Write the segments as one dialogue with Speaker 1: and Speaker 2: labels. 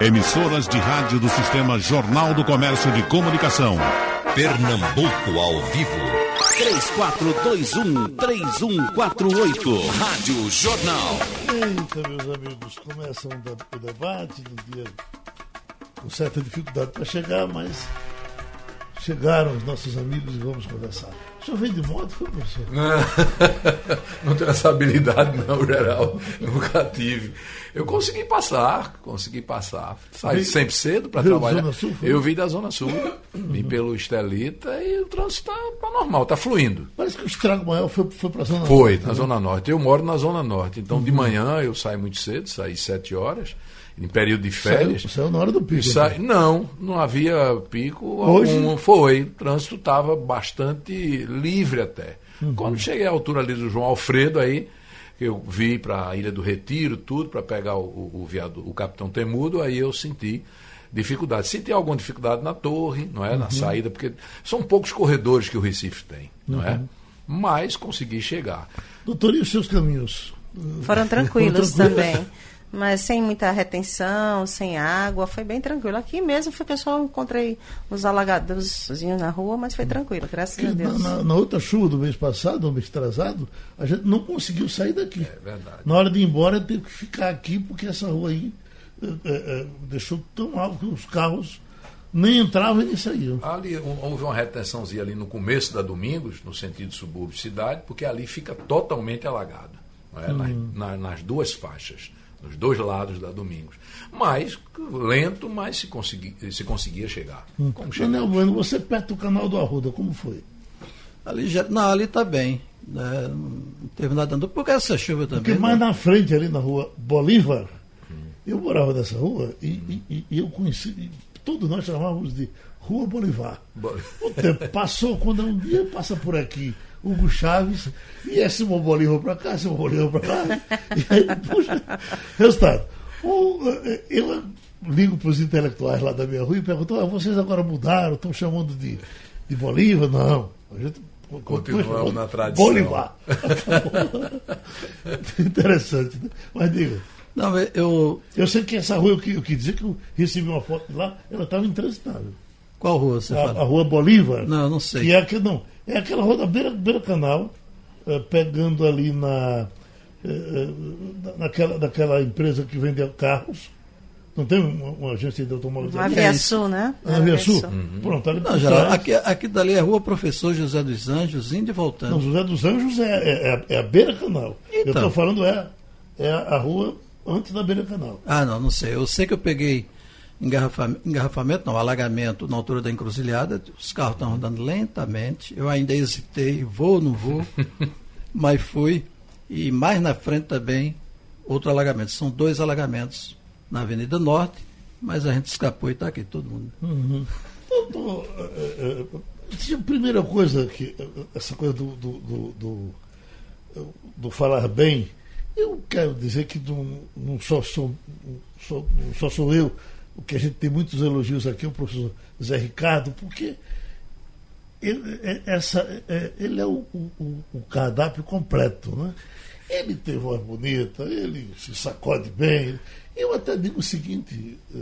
Speaker 1: Emissoras de rádio do Sistema Jornal do Comércio de Comunicação.
Speaker 2: Pernambuco ao vivo.
Speaker 3: 3421-3148. Rádio Jornal.
Speaker 4: Eita, meus amigos, começa um de- o debate no dia com certa dificuldade para chegar, mas chegaram os nossos amigos e vamos conversar. O senhor veio de moto, foi, professor?
Speaker 5: não tenho essa habilidade, não, geral. Nunca tive. Eu consegui passar, consegui passar. Saí sempre cedo para trabalhar.
Speaker 4: Zona Sul, foi?
Speaker 5: eu vim da Zona Sul, vim pelo Estelita e o trânsito está tá normal, está fluindo.
Speaker 4: Parece que o estrago maior foi, foi para a Zona
Speaker 5: Foi,
Speaker 4: Norte,
Speaker 5: na
Speaker 4: né?
Speaker 5: Zona Norte. Eu moro na Zona Norte, então de manhã eu saio muito cedo, saí sete horas, em período de férias.
Speaker 4: Saiu, saiu na hora do pico.
Speaker 5: E sai- Não, não havia pico
Speaker 4: Hoje?
Speaker 5: algum. Foi. O trânsito estava bastante livre até.
Speaker 4: Uhum.
Speaker 5: Quando cheguei à altura ali do João Alfredo, aí eu vi para a Ilha do Retiro, tudo, para pegar o, o, o viado- o Capitão Temudo, aí eu senti dificuldade. Senti alguma dificuldade na torre, não é? Na
Speaker 4: Uhum.
Speaker 5: saída, porque são poucos corredores que o Recife tem, não é? Mas consegui chegar.
Speaker 4: Doutor, e os seus caminhos?
Speaker 6: Foram tranquilos
Speaker 4: Foram tranquilos?
Speaker 6: também. Mas sem muita retenção, sem água, foi bem tranquilo. Aqui mesmo foi que eu só encontrei uns alagadorzinhos na rua, mas foi tranquilo, graças a
Speaker 4: Na,
Speaker 6: Deus.
Speaker 4: na- na outra chuva do mês passado, no mês atrasado, a gente não conseguiu sair daqui.
Speaker 5: É verdade.
Speaker 4: Na hora de ir embora, teve que ficar aqui, porque essa rua aí eh, eh, deixou tão alto que os carros nem entravam e nem saíam.
Speaker 5: Ali um- houve uma retençãozinha ali no começo da Domingos, no sentido subúrbio-cidade, porque ali fica totalmente alagado, é? nas, na- nas duas faixas, nos dois lados da Domingos. Mas, lento, mas se, consegui, se conseguia chegar. Como
Speaker 4: Daniel? Bueno, você perto do canal do Arruda, como foi?
Speaker 7: Ali já, não, ali está bem. né, não teve nada dando. Porque essa chuva também.
Speaker 4: Porque mais
Speaker 7: né?
Speaker 4: na frente, ali na rua Bolívar, eu morava nessa rua e, e- e- e eu conheci, e todos nós chamávamos de Rua Bolivar.
Speaker 5: Bo-
Speaker 4: O tempo passou, quando um dia passa por aqui Hugo Chaves, e é Simão Bolívar para cá, Simão Bolívar para lá. E aí, puxa, resultado. o- eh, eu ligo para os intelectuais lá da minha rua e pergunto, "Ah, vocês agora mudaram, estão chamando de, de Bolívar? Não. A gente
Speaker 5: Continuamos na tradição.
Speaker 4: Bolivar. Interessante, né? Mas diga.
Speaker 7: Não, eu.
Speaker 4: Eu sei que essa rua, eu, que- eu quis dizer que eu recebi uma foto de lá, ela estava intransitável.
Speaker 7: Qual rua você
Speaker 4: A,
Speaker 7: fala?
Speaker 4: a rua Bolívar.
Speaker 7: Não, não sei.
Speaker 4: Que é, aquele, não, é aquela rua da beira, beira canal, eh, pegando ali na, eh, eh, na- naquela, naquela empresa que vende carros. Não tem uma, uma agência de automóveis
Speaker 6: Uma
Speaker 4: ali?
Speaker 6: Via Sul, né?
Speaker 4: Na Via Sul?
Speaker 6: Sul.
Speaker 4: Pronto, ali
Speaker 7: Não,
Speaker 4: trás.
Speaker 7: aqui, aqui dali é a rua Professor José dos Anjos, indo e
Speaker 4: Não,
Speaker 7: voltando.
Speaker 4: José dos Anjos é, é, é a- é a beira canal. Eu
Speaker 7: Então.
Speaker 4: estou falando é, é a rua antes da beira canal.
Speaker 7: Ah, não, não sei. Eu sei que eu peguei engarrafa- engarrafamento, não, alagamento na altura da encruzilhada, os carros estão andando lentamente. Eu ainda hesitei, vou ou não vou, mas fui. E mais na frente também, outro alagamento. São dois alagamentos na Avenida Norte, mas a gente escapou e está aqui, todo mundo.
Speaker 4: Doutor, eh, eh, eh, a primeira coisa que essa coisa do, do, do, do- do falar bem, eu quero dizer que não, não só, sou, sou- não só sou eu, o que a gente tem muitos elogios aqui, o professor Zé Ricardo, porque ele, é- essa, é- ele é o, o- o cardápio completo, né? Ele tem voz bonita, ele se sacode bem. Eu até digo o seguinte, eh,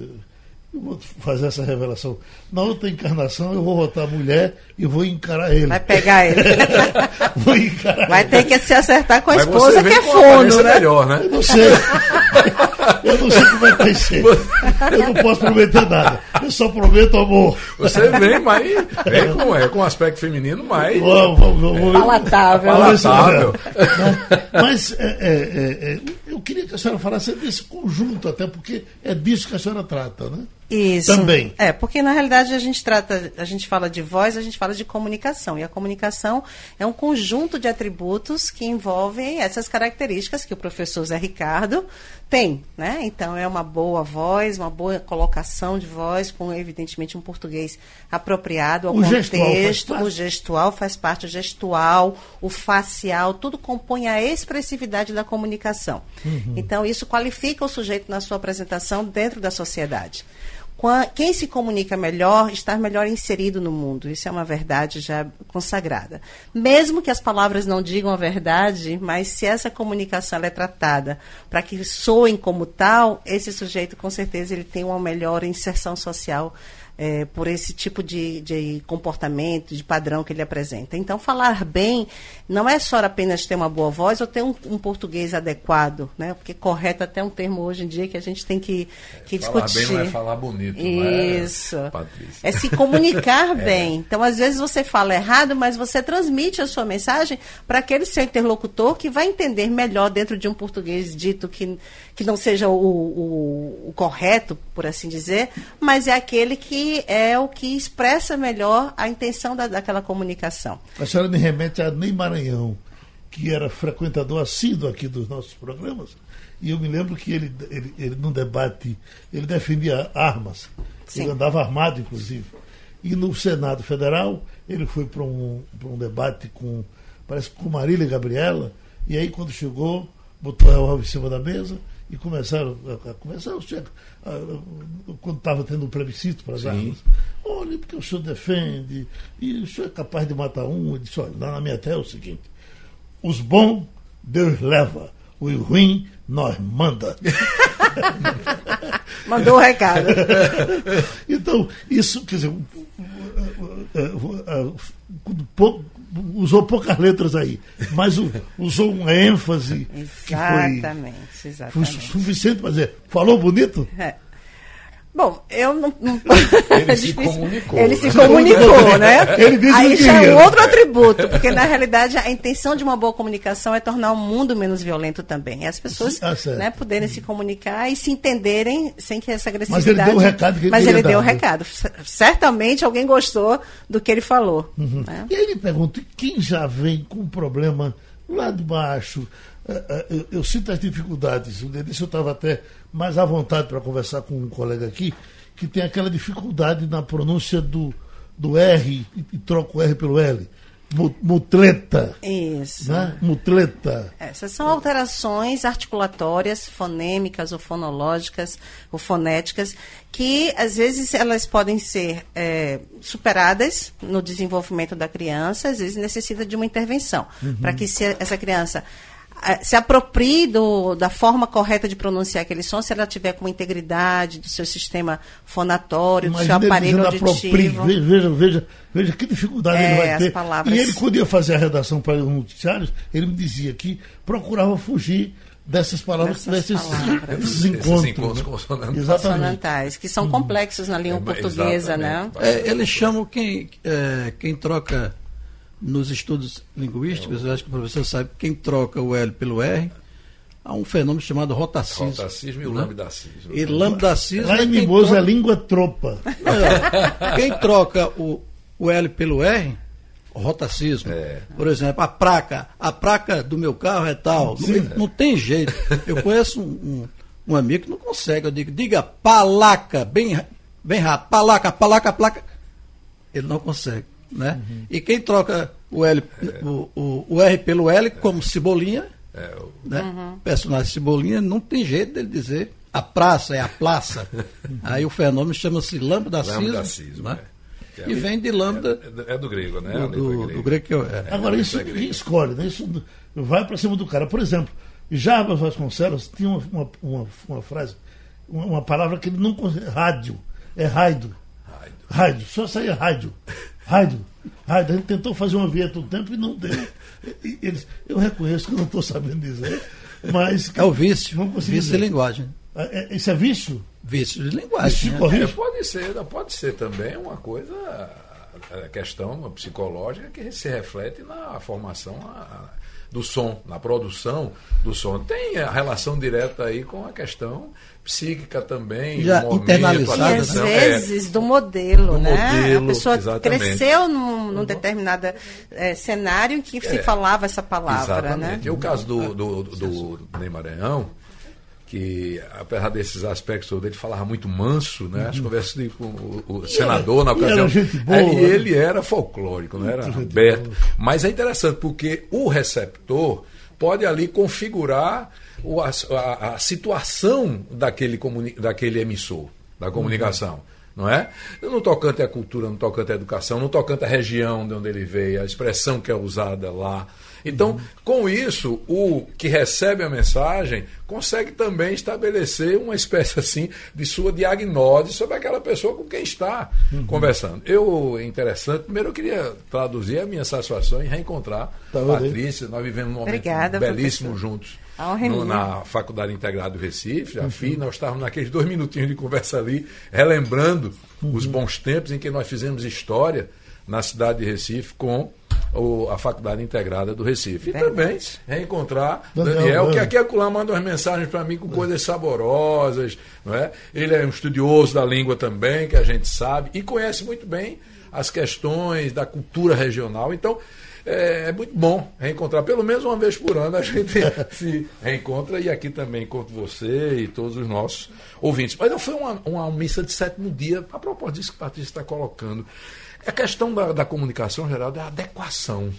Speaker 4: eu vou fazer essa revelação. Na outra encarnação eu vou votar mulher e vou encarar ele.
Speaker 6: Vai pegar ele.
Speaker 4: vou encarar
Speaker 6: Vai
Speaker 4: ele.
Speaker 6: ter que se acertar com a
Speaker 5: Mas
Speaker 6: esposa que é
Speaker 5: aparência
Speaker 6: né?
Speaker 5: melhor, né?
Speaker 4: Eu não sei. Eu não sei como é que vai ser. Eu não posso prometer nada. Eu só prometo amor.
Speaker 5: Você vem, mas vem com, é, com aspecto feminino, mas
Speaker 4: Vamos, vamos, vamos.
Speaker 6: Palatável.
Speaker 5: Palatável.
Speaker 4: Mas é, é, é, é, eu queria que a senhora falasse desse conjunto, até porque é disso que a senhora trata, né?
Speaker 6: Isso.
Speaker 4: Também.
Speaker 6: É, porque na realidade a gente trata, a gente fala de voz, a gente fala de comunicação. E a comunicação é um conjunto de atributos que envolvem essas características que o professor Zé Ricardo tem, né? Então é uma boa voz, uma boa colocação de voz, com evidentemente um português apropriado ao
Speaker 4: O gestual
Speaker 6: contexto,
Speaker 4: parte?
Speaker 6: o gestual faz parte, o gestual, o facial, tudo compõe a expressividade da comunicação.
Speaker 4: Uhum.
Speaker 6: Então, isso qualifica o sujeito na sua apresentação dentro da sociedade. Quem se comunica melhor está melhor inserido no mundo. Isso é uma verdade já consagrada. Mesmo que as palavras não digam a verdade, mas se essa comunicação é tratada para que soem como tal, esse sujeito com certeza ele tem uma melhor inserção social é, por esse tipo de, de comportamento, de padrão que ele apresenta. Então, falar bem não é só apenas ter uma boa voz ou ter um, um português adequado, né? Porque correto é até um termo hoje em dia que a gente tem que, que
Speaker 5: falar
Speaker 6: discutir.
Speaker 5: Falar bem não é falar bonito,
Speaker 6: Isso.
Speaker 5: É,
Speaker 6: é, se comunicar é. bem. Então, às vezes você fala errado, mas você transmite a sua mensagem para aquele seu interlocutor que vai entender melhor dentro de um português dito que, que não seja o, o, o correto, por assim dizer, mas é aquele que é o que expressa melhor a intenção da, daquela comunicação.
Speaker 4: A senhora me remete a Ney Maranhão, que era frequentador assíduo aqui dos nossos programas, e eu me lembro que ele, ele, ele num debate, ele defendia armas, Sim. ele andava armado, inclusive. E no Senado Federal, ele foi para um, um debate com, parece com Marília Gabriela, e aí quando chegou, botou o revólver em cima da mesa e começaram a, a conversar, a, a, quando estava tendo um plebiscito para as armas. Olha, porque o senhor defende, e o senhor é capaz de matar um. Eu disse, olha, lá na minha terra é o seguinte, os bons Deus leva, os ruins nós manda.
Speaker 6: Mandou o um recado.
Speaker 4: então, isso, quer dizer, pouco, usou poucas letras aí, mas usou uma ênfase.
Speaker 6: Exatamente,
Speaker 4: foi,
Speaker 6: exatamente.
Speaker 4: Foi suficiente para dizer, falou bonito?
Speaker 6: É. Bom, eu não. não...
Speaker 5: Ele é se comunicou.
Speaker 6: Ele se comunicou, né?
Speaker 4: Ele disse
Speaker 6: Aí já é um outro atributo, porque na realidade a intenção de uma boa comunicação é tornar o mundo menos violento também. E as pessoas
Speaker 4: ah,
Speaker 6: né, poderem se comunicar e se entenderem sem que essa agressividade.
Speaker 4: Mas ele deu o recado que ele
Speaker 6: Mas ele deu o
Speaker 4: dar,
Speaker 6: recado. Certamente alguém gostou do que ele falou.
Speaker 4: Uhum.
Speaker 6: Né?
Speaker 4: E aí ele pergunta: quem já vem com um problema lá de baixo? É, é, eu, eu sinto as dificuldades. Um dia eu estava até mais à vontade para conversar com um colega aqui, que tem aquela dificuldade na pronúncia do, do R e, e troca o R pelo L. Mutleta.
Speaker 6: Isso.
Speaker 4: Né? Mutleta.
Speaker 6: Essas são alterações articulatórias, fonêmicas ou fonológicas ou fonéticas, que às vezes elas podem ser é, superadas no desenvolvimento da criança, às vezes necessita de uma intervenção, uhum. para que se essa criança se aproprie do, da forma correta de pronunciar aquele som, se ela tiver com integridade do seu sistema fonatório,
Speaker 4: Imagina
Speaker 6: do seu aparelho auditivo.
Speaker 4: Veja, veja, veja que dificuldade
Speaker 6: é,
Speaker 4: ele vai ter.
Speaker 6: Palavras...
Speaker 4: E ele, quando ia fazer a redação para os noticiários, ele me dizia que procurava fugir dessas palavras,
Speaker 6: dessas
Speaker 4: palavras. Esses, encontros,
Speaker 5: esses encontros
Speaker 4: né?
Speaker 5: consonantais.
Speaker 6: consonantais, que são complexos na língua é, portuguesa, né?
Speaker 7: É, eles chamam quem, é, quem troca nos estudos linguísticos, eu acho que o professor sabe, quem troca o L pelo R, há um fenômeno chamado rotacismo.
Speaker 5: Rotacismo e o lambdacismo.
Speaker 7: E lambdacismo.
Speaker 4: Lá em Mimoso é língua tropa.
Speaker 7: É, quem troca o, o L pelo R, rotacismo.
Speaker 5: É.
Speaker 7: Por exemplo, a placa, a placa do meu carro é tal. Não, não, tem jeito. Eu conheço um, um, um, amigo que não consegue. Eu digo, diga palaca, bem, bem rápido, palaca, palaca, placa. Ele não consegue. Né? Uhum. E quem troca o, L, é. o, o, o, R pelo L como Cebolinha,
Speaker 5: é, o...
Speaker 7: né? Uhum. personagem Cebolinha, não tem jeito dele dizer a praça é a praça. Aí o fenômeno chama-se lambdacismo.
Speaker 5: Lambdacismo,
Speaker 7: né?
Speaker 5: é.
Speaker 7: E vem de lambda.
Speaker 5: É, é do grego, né?
Speaker 7: Do, do, grego. do grego que eu, é.
Speaker 4: Agora, isso ninguém escolhe, né? Isso vai para cima do cara. Por exemplo, Jarbas Vasconcelos tinha uma, uma, uma, uma frase, uma, uma, palavra que ele não consegue. Rádio. É raido. Rádio. Só saía rádio. Rádio, rádio. A gente tentou fazer uma vinheta um tempo e não deu. E eles, eu reconheço que eu não estou sabendo dizer, mas.
Speaker 7: É o vício. Vício dizer. de linguagem.
Speaker 4: É, é, isso é vício?
Speaker 7: Vício de linguagem.
Speaker 5: Vício né? é, pode ser, pode ser também uma coisa, a questão psicológica que se reflete na formação do som, na produção do som. Tem a relação direta aí com a questão psíquica também,
Speaker 7: já momento, internalizada,
Speaker 6: e às vezes é, do modelo,
Speaker 5: do
Speaker 6: né?
Speaker 5: Modelo,
Speaker 6: a pessoa
Speaker 5: exatamente.
Speaker 6: cresceu num, num determinado é, cenário em que é, se falava essa palavra,
Speaker 5: exatamente.
Speaker 6: né?
Speaker 5: E o caso do, do, do, do Ney Maranhão, que apesar desses aspectos ele falava muito manso, né? As conversas com o, o senador na ocasião,
Speaker 4: boa,
Speaker 5: e
Speaker 4: né?
Speaker 5: ele era folclórico, não era aberto. Mas é interessante porque o receptor pode ali configurar o, a, a, situação daquele, comuni, daquele emissor. da comunicação. Não é? No tocante à cultura, no tocante à educação, no tocante à região de onde ele veio, a expressão que é usada lá. Então, com isso, o que recebe a mensagem consegue também estabelecer uma espécie assim de sua diagnose sobre aquela pessoa com quem está uhum. conversando. Eu, é interessante, primeiro eu queria traduzir a minha satisfação em reencontrar tá Patrícia. Nós vivemos um momento Obrigada, belíssimo professor. juntos no, na Faculdade Integrada do Recife, a uhum. FI, nós estávamos naqueles dois minutinhos de conversa ali, relembrando uhum. os bons tempos em que nós fizemos história na cidade de Recife com o, a Faculdade Integrada do Recife. E também reencontrar Daniel, Daniel que aqui acolá manda umas mensagens para mim com coisas saborosas. Não é? Ele é um estudioso da língua também, que a gente sabe, e conhece muito bem as questões da cultura regional. Então, é, é, muito bom reencontrar. Pelo menos uma vez por ano a gente se reencontra e aqui também encontro você e todos os nossos ouvintes. Mas foi uma, uma missa de sétimo dia, a propósito disso que a Patrícia está colocando. A questão da, da comunicação, Geraldo, é a adequação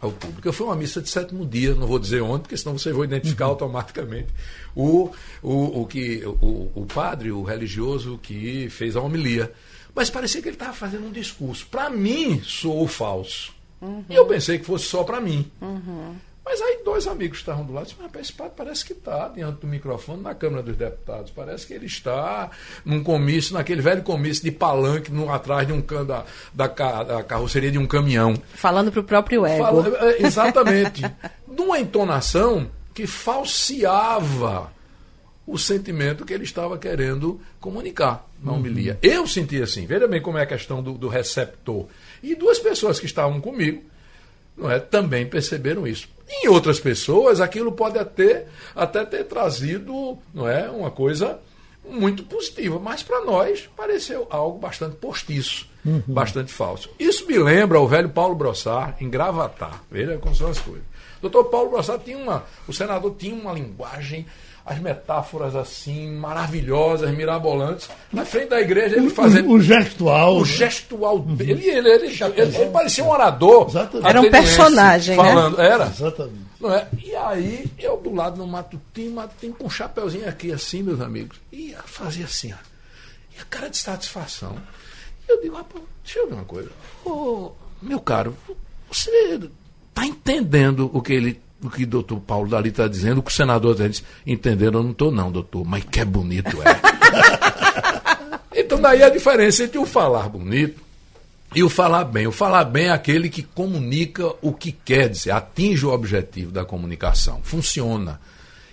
Speaker 5: ao público. Eu fui uma missa de sétimo dia, não vou dizer onde, porque senão você vai identificar uhum. automaticamente o, o, o, que, o, o padre, o religioso que fez a homilia. Mas parecia que ele estava fazendo um discurso. Para mim, soou falso. Uhum. E eu pensei que fosse só para mim. Uhum. Mas aí dois amigos estavam do lado e disseram, esse padre parece que está diante do microfone na Câmara dos Deputados. Parece que ele está num comício, naquele velho comício de palanque no, atrás de um da, da, da carroceria de um caminhão.
Speaker 6: Falando para o próprio ego. Fala,
Speaker 5: é, exatamente. numa entonação que falseava o sentimento que ele estava querendo comunicar na homilia. Uhum. Eu senti assim. Veja bem como é a questão do, do receptor. E duas pessoas que estavam comigo não é, também perceberam isso. Em outras pessoas, aquilo pode até, até ter trazido não é, uma coisa muito positiva, mas para nós pareceu algo bastante postiço, uhum. bastante falso. Isso me lembra o velho Paulo Brossard em Gravatar. Veja como são as coisas. Doutor Paulo Brossard tinha uma. O senador tinha uma linguagem as metáforas assim, maravilhosas, mirabolantes, na frente da igreja, ele fazendo.
Speaker 4: O, o gestual.
Speaker 5: O né? gestual dele. Ele, ele, ele, ele, ele parecia um orador.
Speaker 6: Exatamente. Era um personagem.
Speaker 5: Né? Falando.
Speaker 6: Né?
Speaker 5: Era. Exatamente. Não é? E aí, eu do lado no matutinho, matutinho com um chapeuzinho aqui, assim, meus amigos. E fazia assim, ó. E a cara de satisfação. E eu digo, rapaz, deixa eu ver uma coisa. Ô, meu caro, você está entendendo o que ele o que o doutor Paulo Dali está dizendo, o que o senador está dizendo. Entenderam? Eu não estou, não, doutor, mas que é bonito é. então, daí a diferença entre o falar bonito e o falar bem. O falar bem é aquele que comunica o que quer dizer, atinge o objetivo da comunicação, funciona.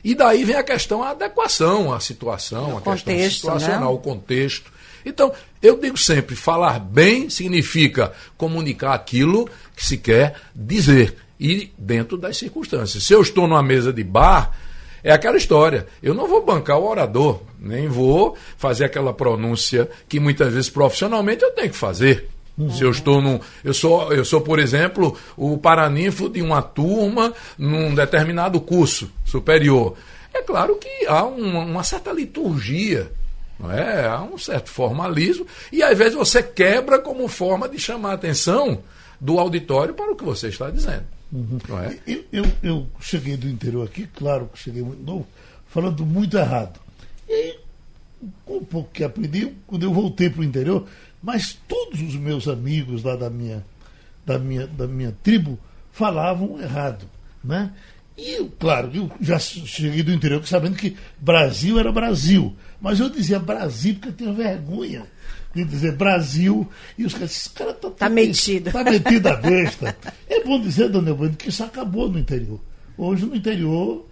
Speaker 5: E daí vem a questão, a adequação à situação, o a contexto, questão situacional, né? o contexto. Então, eu digo sempre, falar bem significa comunicar aquilo que se quer dizer e dentro das circunstâncias. Se eu estou numa mesa de bar, é aquela história. Eu não vou bancar o orador, nem vou fazer aquela pronúncia que muitas vezes profissionalmente eu tenho que fazer. Uhum. Se eu estou num. Eu sou, eu sou, por exemplo, o paraninfo de uma turma num determinado curso superior. É claro que há uma, uma certa liturgia não é? Há um certo formalismo, e às vezes você quebra como forma de chamar a atenção do auditório para o que você está dizendo.
Speaker 4: Uhum. É? eu, eu, eu, cheguei do interior aqui, claro que cheguei muito novo, falando muito errado. E com um pouco que aprendi, quando eu voltei para o interior, mas todos os meus amigos lá da minha, da minha, da minha tribo falavam errado. Né? E, claro, eu já cheguei do interior sabendo que Brasil era Brasil. Mas eu dizia Brasil porque eu tenho vergonha de dizer Brasil, e os caras, esse cara está
Speaker 6: tá metido.
Speaker 4: Está metido a besta. É bom dizer, dona Evandro, que isso acabou no interior. Hoje no interior,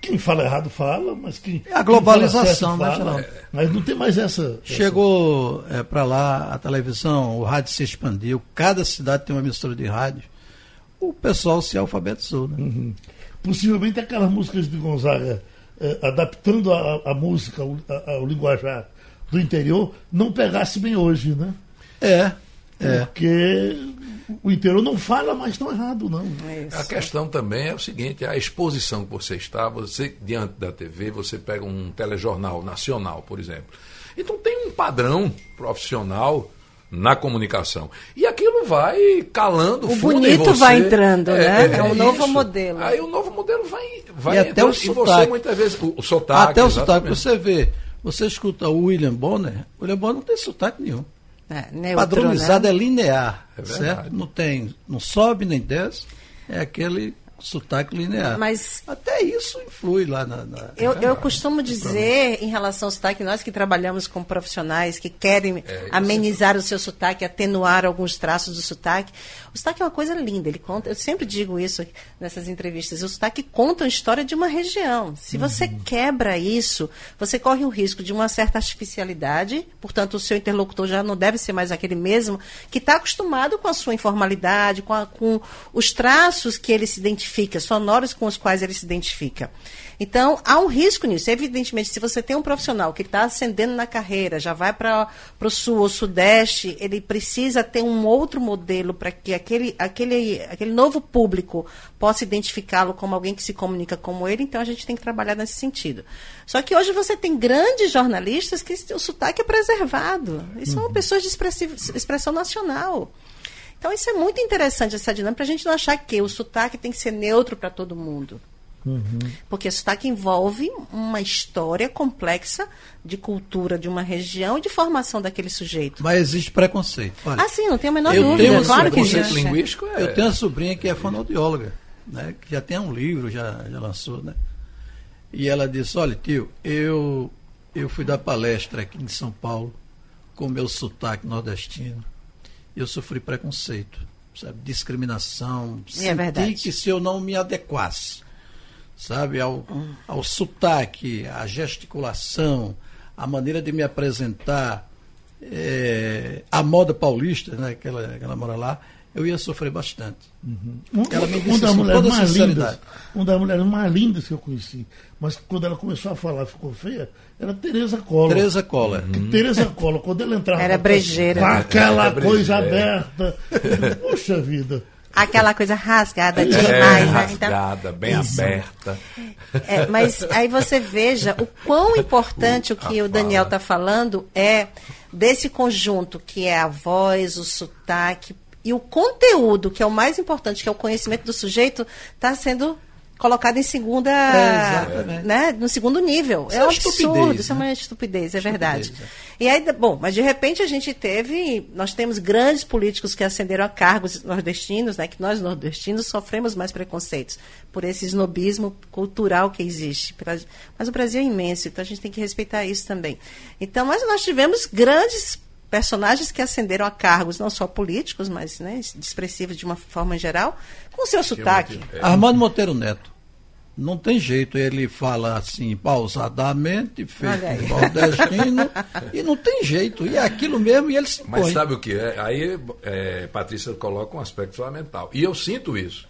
Speaker 4: quem fala errado fala, mas quem.
Speaker 7: É a globalização, né, fala,
Speaker 4: Mas não tem mais essa.
Speaker 7: Chegou é, para lá a televisão, o rádio se expandiu, cada cidade tem uma mistura de rádio. O pessoal se alfabetizou, né? Uhum.
Speaker 4: Possivelmente aquelas músicas de Gonzaga, é, adaptando a, a música ao, ao linguajar do interior não pegasse bem hoje, né?
Speaker 7: É. é.
Speaker 4: Porque o interior não fala mais tão errado, não.
Speaker 5: É a questão também é o seguinte: a exposição que você está, você diante da TV, você pega um telejornal nacional, por exemplo. Então tem um padrão profissional na comunicação. E aquilo vai calando
Speaker 6: o bonito vai entrando, é, né? É, é, é um novo modelo.
Speaker 5: Aí o novo modelo vai, vai
Speaker 7: e até o sotaque.
Speaker 5: você muitas vezes o, o sotaque,
Speaker 7: até o sotaque você vê Você escuta o William Bonner, o William Bonner não tem sotaque nenhum.
Speaker 6: É, neutro,
Speaker 7: Padronizado
Speaker 6: né?
Speaker 7: é linear,
Speaker 5: É
Speaker 7: certo? Não tem, não sobe nem desce, é aquele sotaque linear.
Speaker 6: Mas
Speaker 7: Até isso influi lá na. na-
Speaker 6: Eu, eu costumo dizer, em relação ao sotaque, nós que trabalhamos com profissionais que querem amenizar o seu sotaque, atenuar alguns traços do sotaque, o sotaque é uma coisa linda. Ele conta, eu sempre digo isso nessas entrevistas. O sotaque conta a história de uma região. Se você quebra isso, você corre o risco de uma certa artificialidade. Portanto, o seu interlocutor já não deve ser mais aquele mesmo que está acostumado com a sua informalidade, com, a- com os traços que ele se identifica, sonoros com os quais ele se identifica. Então, há um risco nisso. Evidentemente, se você tem um profissional que está ascendendo na carreira, já vai para o sul ou sudeste, ele precisa ter um outro modelo para que aquele, aquele, aquele novo público possa identificá-lo como alguém que se comunica como ele. Então, a gente tem que trabalhar nesse sentido. Só que hoje você tem grandes jornalistas que o sotaque é preservado. E são pessoas de expressão nacional. Então, isso é muito interessante, essa dinâmica, para a gente não achar que o sotaque tem que ser neutro para todo mundo. Porque sotaque envolve uma história complexa de cultura de uma região e de formação daquele sujeito.
Speaker 7: Mas existe preconceito. Olha,
Speaker 6: Ah, sim, não tenho a menor
Speaker 7: Eu
Speaker 6: dúvida.
Speaker 7: tenho um
Speaker 6: claro que existe.
Speaker 5: linguístico é.
Speaker 7: Eu tenho uma sobrinha que é fonoaudióloga, né, que já tem um livro, já, já lançou, né? E ela disse, olha, tio, eu, eu fui dar palestra aqui em São Paulo com meu sotaque nordestino eu sofri preconceito, sabe? Discriminação.
Speaker 6: É
Speaker 7: Senti
Speaker 6: verdade.
Speaker 7: que se eu não me adequasse, sabe, ao, ao sotaque, à gesticulação, a maneira de me apresentar, eh, a moda paulista, né, que ela, que ela mora lá, eu ia sofrer bastante.
Speaker 4: Um,
Speaker 7: Ela me disse
Speaker 4: das
Speaker 7: com
Speaker 4: mulheres
Speaker 7: toda
Speaker 4: mais
Speaker 7: sinceridade.
Speaker 4: lindas, um das mulheres mais lindas que eu conheci, mas quando ela começou a falar ficou feia, era Tereza Collor.
Speaker 7: Tereza Collor.
Speaker 4: Que Tereza Collor, quando ela entrava
Speaker 6: Era brejeira.
Speaker 4: com aquela
Speaker 5: Era
Speaker 4: coisa
Speaker 5: brejeira.
Speaker 4: aberta, puxa vida.
Speaker 6: Aquela coisa rasgada
Speaker 5: É,
Speaker 6: demais, né? Então,
Speaker 5: rasgada, bem
Speaker 6: isso.
Speaker 5: aberta.
Speaker 6: É, mas aí você veja o quão importante o
Speaker 5: A
Speaker 6: que o Daniel está falando é desse conjunto que é a voz, o sotaque e o conteúdo, que é o mais importante, que é o conhecimento do sujeito, está sendo colocado em segunda,
Speaker 7: É,
Speaker 6: né, no segundo nível.
Speaker 7: Isso
Speaker 6: é
Speaker 7: é
Speaker 6: um
Speaker 7: estupidez,
Speaker 6: absurdo, isso é
Speaker 7: né?
Speaker 6: uma estupidez, é verdade.
Speaker 7: Estupidez,
Speaker 6: E aí, bom, mas de repente a gente teve, nós temos grandes políticos que ascenderam a cargos nordestinos, né, que nós nordestinos sofremos mais preconceitos por esse snobismo cultural que existe. Mas o Brasil é imenso, então a gente tem que respeitar isso também. Então, mas nós tivemos grandes personagens que ascenderam a cargos, não só políticos, mas né, expressivos de uma forma geral, com seu sotaque.
Speaker 5: É.
Speaker 7: Armando Monteiro Neto. Não tem jeito, ele fala assim, pausadamente, feito nordestino, e não tem jeito. E é aquilo mesmo, e ele se
Speaker 5: Mas sabe o que é? Aí é, Patrícia coloca um aspecto fundamental. E eu sinto isso.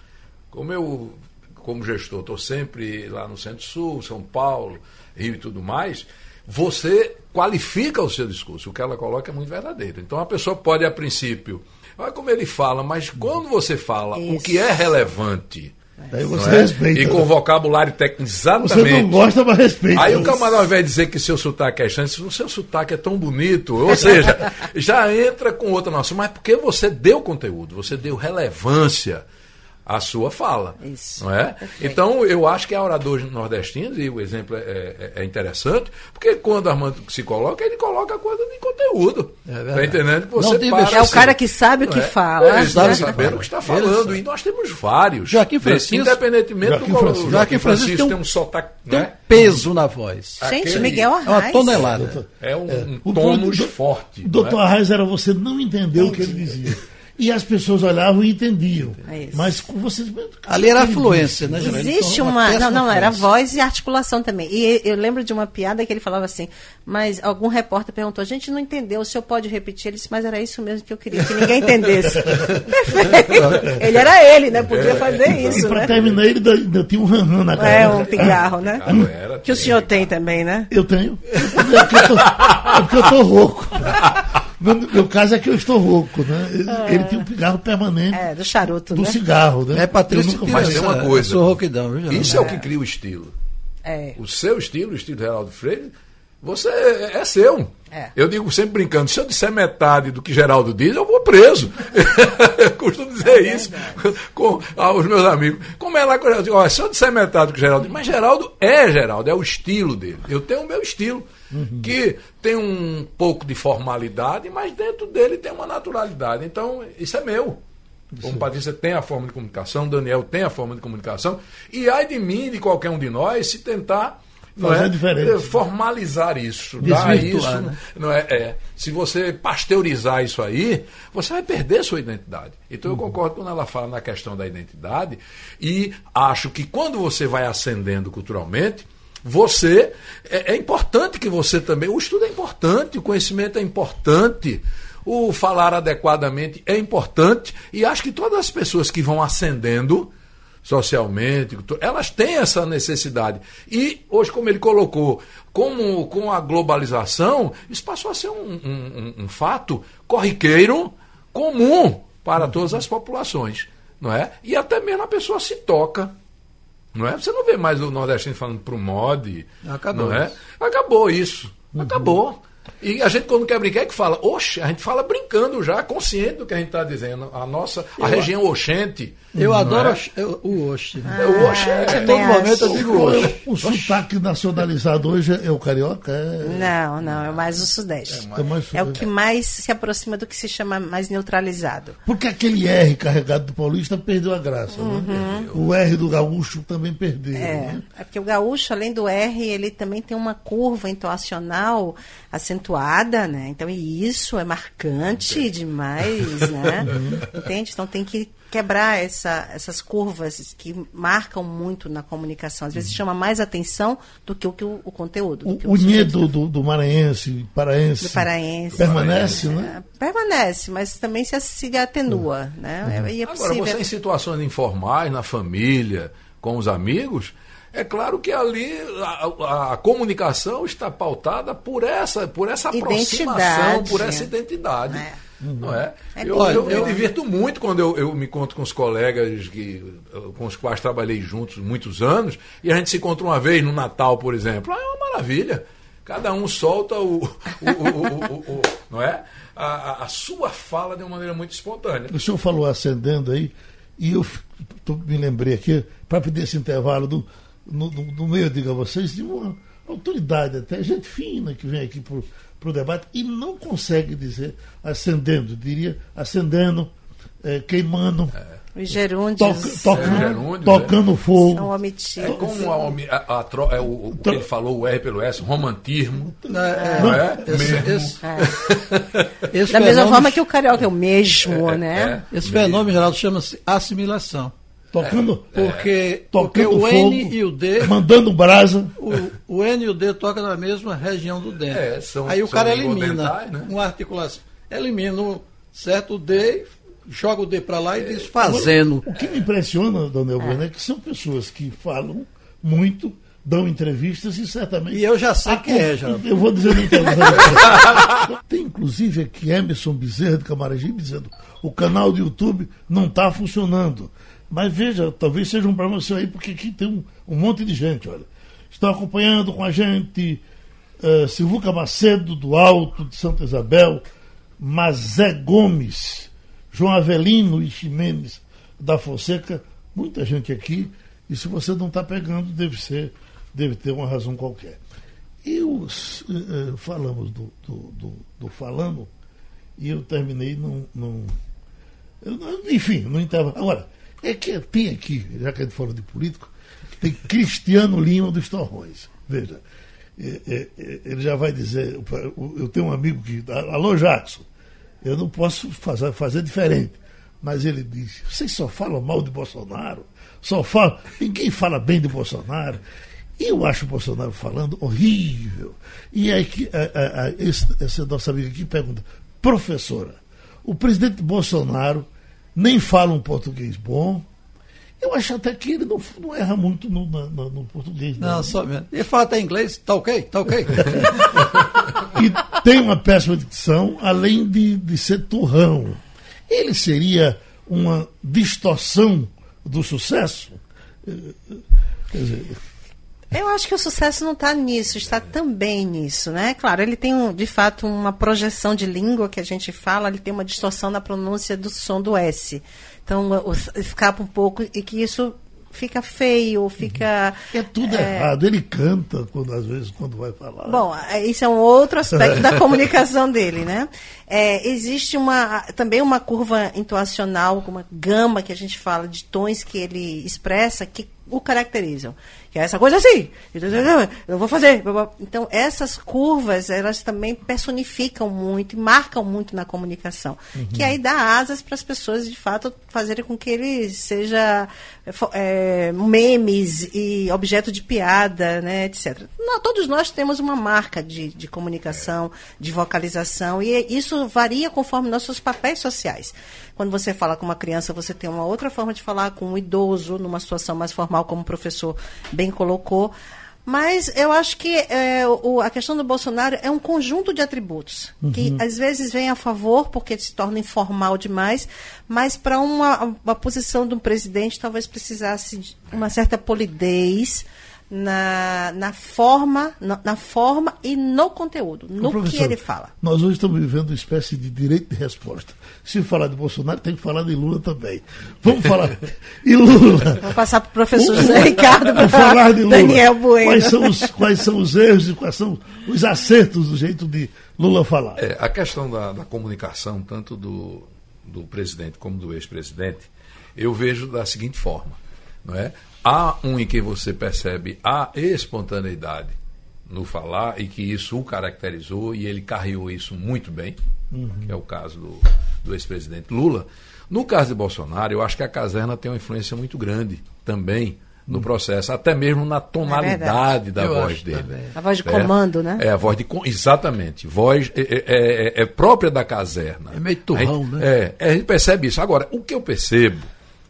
Speaker 5: Como eu, como gestor, estou sempre lá no Centro-Sul, São Paulo, Rio e tudo mais, você qualifica o seu discurso. O que ela coloca é muito verdadeiro. Então a pessoa pode, a princípio, olha como ele fala, mas quando você fala o que é relevante.
Speaker 4: Aí você
Speaker 5: é?
Speaker 4: respeita.
Speaker 5: E com vocabulário técnico
Speaker 4: Você não
Speaker 5: exatamente.
Speaker 4: gosta, mas respeita.
Speaker 5: Aí o camarada de dizer que seu sotaque é diz, o seu sotaque é tão bonito. Ou seja, já entra com outra noção. Mas porque você deu conteúdo, você deu relevância à sua fala.
Speaker 6: Isso.
Speaker 5: Não é?
Speaker 6: Perfeito.
Speaker 5: Então, eu acho que há oradores nordestinos, e o exemplo é, é- é interessante, porque quando Armando se coloca, ele coloca a coisa de conteúdo.
Speaker 7: É
Speaker 5: Tá entendendo? Que
Speaker 7: Não
Speaker 5: você
Speaker 7: tem
Speaker 5: para.
Speaker 6: É o
Speaker 5: assim,
Speaker 6: cara que sabe o que
Speaker 5: é?
Speaker 6: fala.
Speaker 5: É, ele está
Speaker 6: né?
Speaker 5: sabendo o que está falando.
Speaker 7: sabe.
Speaker 5: E nós temos vários.
Speaker 7: Joaquim
Speaker 5: Desse-
Speaker 7: Francisco-
Speaker 5: Independentemente
Speaker 4: Joaquim
Speaker 5: do
Speaker 4: Francisco.
Speaker 5: Joaquim
Speaker 7: Francisco tem um-
Speaker 5: tem um sotaque.
Speaker 7: Tem
Speaker 5: né?
Speaker 7: um peso na voz.
Speaker 6: Gente,
Speaker 5: Aquele-
Speaker 6: Miguel
Speaker 7: É uma
Speaker 6: Arraes.
Speaker 7: tonelada.
Speaker 5: É um, um tônus forte.
Speaker 4: Doutor
Speaker 5: é?
Speaker 4: Arraes era você não entender o que ele dizia. E as pessoas olhavam e entendiam.
Speaker 6: É.
Speaker 4: Mas com vocês.
Speaker 7: Ali era a fluência, né, Geraldo?
Speaker 6: Existe
Speaker 7: Então,
Speaker 6: uma. Não, não, era voz e articulação também. E eu lembro de uma piada que ele falava assim, mas algum repórter perguntou, a gente não entendeu, o senhor pode repetir? Ele disse, mas era isso mesmo que eu queria, que ninguém entendesse. Perfeito. Ele era ele, né? Podia fazer
Speaker 4: E
Speaker 6: isso,
Speaker 4: para
Speaker 6: né?
Speaker 4: terminar, ele ainda, tinha um ranran na cara.
Speaker 6: É um pigarro, né? Que o senhor tem também, né?
Speaker 4: Eu tenho. É porque eu tô, é porque eu tô rouco. No meu caso é que eu estou rouco, né? Ele tinha um pigarro permanente
Speaker 6: É, do charuto,
Speaker 4: do
Speaker 6: né?
Speaker 4: cigarro, né?
Speaker 7: É, Patrícia,
Speaker 4: Eu nunca-
Speaker 5: Mas tem uma
Speaker 7: essa-
Speaker 5: coisa.
Speaker 7: essa rouquidão, viu?
Speaker 5: Isso é o que cria o estilo.
Speaker 6: É,
Speaker 5: O seu estilo, o estilo de Geraldo Freire, você é é seu.
Speaker 6: É.
Speaker 5: Eu digo sempre brincando, se eu disser metade do que Geraldo diz, eu vou preso. eu costumo dizer
Speaker 6: É
Speaker 5: isso com aos meus amigos. Como é lá que eu digo, olha, se eu disser metade do que Geraldo diz, mas Geraldo é Geraldo, é o estilo dele. Eu tenho o meu estilo, que tem um pouco de formalidade, mas dentro dele tem uma naturalidade. Então, isso é meu. Como Patrícia tem a forma de comunicação, Daniel tem a forma de comunicação, e ai de mim, de qualquer um de nós, se tentar
Speaker 4: Fazer
Speaker 5: é,
Speaker 4: diferente.
Speaker 5: formalizar isso, dar isso,
Speaker 7: né?
Speaker 5: não é, é. Se você pasteurizar isso aí, você vai perder sua identidade. Então eu concordo quando ela fala na questão da identidade e acho que quando você vai ascendendo culturalmente, você é, é importante que você também. O estudo é importante, o conhecimento é importante. O falar adequadamente é importante e acho que todas as pessoas que vão ascendendo socialmente, elas têm essa necessidade. E hoje, como ele colocou, como com a globalização, isso passou a ser um, um- um- fato corriqueiro, comum para todas as populações, não é? E até mesmo a pessoa se toca. Não é? Você não vê mais o nordestino falando pro mod.
Speaker 7: Acabou
Speaker 5: não é? Acabou isso. Acabou. E a gente, quando quer brincar, é que fala, oxe, a gente fala brincando já, consciente do que a gente está dizendo. A nossa, a região oxente.
Speaker 7: Eu
Speaker 5: não
Speaker 7: adoro
Speaker 5: é?
Speaker 7: ox- eu- o Oxe.
Speaker 5: É, o oxe é-
Speaker 6: também
Speaker 7: todo
Speaker 6: acho.
Speaker 7: momento eu digo
Speaker 4: é
Speaker 7: Oxe.
Speaker 4: o, o sotaque nacionalizado hoje é o carioca? É,
Speaker 6: Não, não, é mais o Sudeste.
Speaker 4: é mais-
Speaker 6: É o que mais se aproxima do que se chama mais neutralizado.
Speaker 4: Porque aquele R carregado do paulista perdeu a graça. Né? O R do gaúcho também perdeu.
Speaker 6: Uhum. É,
Speaker 4: né?
Speaker 6: é porque o gaúcho, além do R, ele também tem uma curva entoacional acentuada, né? Então, e isso é marcante demais, né? Entende? Então tem que quebrar essa, essas curvas que marcam muito na comunicação. Às vezes chama mais atenção do que o, que o, o conteúdo.
Speaker 4: O, o do, do maranhense, paraense,
Speaker 6: Do paraense.
Speaker 4: permanece, né?
Speaker 6: É, permanece, mas também se, se atenua, né? E é
Speaker 5: Agora,
Speaker 6: possível.
Speaker 5: você em situações informais, na família, com os amigos, é claro que ali a, a- comunicação está pautada por essa, por essa aproximação,
Speaker 6: Identidade.
Speaker 5: por essa identidade.
Speaker 6: É.
Speaker 5: Não é?
Speaker 6: É
Speaker 5: eu, eu
Speaker 7: eu-
Speaker 5: me divirto muito quando eu, eu me encontro com os colegas que, com os quais trabalhei juntos muitos anos, e a gente se encontra uma vez no Natal, por exemplo. Ah, é uma maravilha. Cada um solta o, o- o- o- o- o- não é? A, a- a sua fala de uma maneira muito espontânea.
Speaker 4: O senhor falou ascendendo aí, e eu tô- me lembrei aqui, para pedir esse intervalo do, no, no- no meio, eu digo a vocês, de uma autoridade até, gente fina que vem aqui para o debate e não consegue dizer ascendendo, diria ascendendo, eh, queimando,
Speaker 6: Os gerúndios
Speaker 4: toca- toca-
Speaker 5: É, gerúndios,
Speaker 4: tocando
Speaker 6: são
Speaker 4: fogo.
Speaker 5: É
Speaker 6: omitidos.
Speaker 5: como a, a- a é o, o que ele falou, o R pelo S, romantismo.
Speaker 7: É, é,
Speaker 5: Não é?
Speaker 7: esse,
Speaker 5: Mesmo.
Speaker 7: esse- esse
Speaker 6: Da mesma forma que o carioca é o mesmo, né?
Speaker 5: É.
Speaker 7: Esse fenômeno, Geraldo, chama-se assimilação.
Speaker 4: Tocando,
Speaker 7: Porque, porque
Speaker 4: tocando
Speaker 7: o
Speaker 4: fogo,
Speaker 7: N e o D,
Speaker 4: mandando brasa.
Speaker 7: o, o N e o D tocam na mesma região do dente.
Speaker 5: É, são-
Speaker 7: Aí o cara elimina
Speaker 5: né?
Speaker 7: uma articulação. Elimina um certo D, joga o D para lá e diz fazendo.
Speaker 4: O que me impressiona, Dona Elvana, é que são pessoas que falam muito, dão entrevistas e certamente.
Speaker 7: E eu já sei quem é, Geraldo.
Speaker 4: Eu vou dizer intervalo. Tem inclusive aqui Emerson Bezerra de Camaragibe dizendo o canal do YouTube não está funcionando. Mas veja, talvez seja um problema seu aí, porque aqui tem um, um monte de gente, olha. Estão acompanhando com a gente uh, Silvuca Macedo, do Alto, de Santa Isabel, Mazé Gomes, João Avelino e Ximenes da Fonseca, muita gente aqui, e se você não está pegando, deve ser, deve ter uma razão qualquer. E os, eh, eh, falamos do, do, do, do falando, e eu terminei eu não- enfim, não estava. Agora, é que tem aqui, já que a gente falou de político, tem Cristiano Lima dos Torrões. Veja, eh, eh, ele já vai dizer. Eu tenho um amigo que. Alô, Jackson, eu não posso fazer, fazer diferente. Mas ele diz: vocês só falam mal de Bolsonaro, só falam. Ninguém fala bem de Bolsonaro. Eu acho o Bolsonaro falando horrível. E aí, que, a, a, a, esse, esse nosso amigo aqui pergunta: professora, o presidente Bolsonaro nem fala um português bom. Eu acho até que ele não, não erra muito no, na- no português.
Speaker 7: Não, só mesmo. Ele fala até inglês, tá ok, tá ok.
Speaker 4: e tem uma péssima dicção, além de, de ser turrão. Ele seria uma distorção do sucesso? Eh, Quer dizer,
Speaker 6: Eu acho que o sucesso não está nisso, está também nisso, né? Claro, ele tem, um, de fato, uma projeção de língua que a gente fala, ele tem uma distorção na pronúncia do som do S. Então, escapa um pouco e que isso fica feio, fica.
Speaker 4: É tudo é... errado. Ele canta quando às vezes quando vai falar.
Speaker 6: Bom, é, isso é um outro aspecto da comunicação dele, né? É, existe uma também uma curva intoacional, uma gama que a gente fala de tons que ele expressa que o caracterizam que é essa coisa assim, eu vou fazer. Então, essas curvas, elas também personificam muito e marcam muito na comunicação. Uhum. Que aí dá asas para as pessoas, de fato, fazerem com que ele seja é, memes e objeto de piada, né, etc. Não, todos nós temos uma marca de, de comunicação, de vocalização, e isso varia conforme nossos papéis sociais. Quando você fala com uma criança, você tem uma outra forma de falar com um idoso, numa situação mais formal, como o professor bem colocou. Mas eu acho que é, o, a questão do Bolsonaro é um conjunto de atributos uhum. que às vezes vem a favor porque se torna informal demais, mas para uma, uma posição de um presidente talvez precisasse de uma certa polidez, na, na forma, na, na, forma e no conteúdo, no que ele fala.
Speaker 4: Nós hoje estamos vivendo uma espécie de direito de resposta. Se falar de Bolsonaro, tem que falar de Lula também. Vamos falar. E Lula.
Speaker 6: Vou passar para o professor José Ricardo
Speaker 4: para falar de Lula. Daniel Bueno. Quais são, os, quais são os erros e quais são os acertos do jeito de Lula falar?
Speaker 5: É, a questão da, da comunicação, tanto do, do presidente como do ex-presidente, eu vejo da seguinte forma. Não é? Há um em que você percebe a espontaneidade no falar e que isso o caracterizou e ele carreou isso muito bem, uhum. que é o caso do, do ex-presidente Lula. No caso de Bolsonaro, eu acho que a caserna tem uma influência muito grande também no uhum. processo, até mesmo na tonalidade é da eu voz dele. Também.
Speaker 6: A voz de comando, né?
Speaker 5: É, a voz de exatamente. Voz é, é, é, é própria da caserna.
Speaker 7: É meio turrão,
Speaker 5: né? É, a gente percebe isso. Agora, o que eu percebo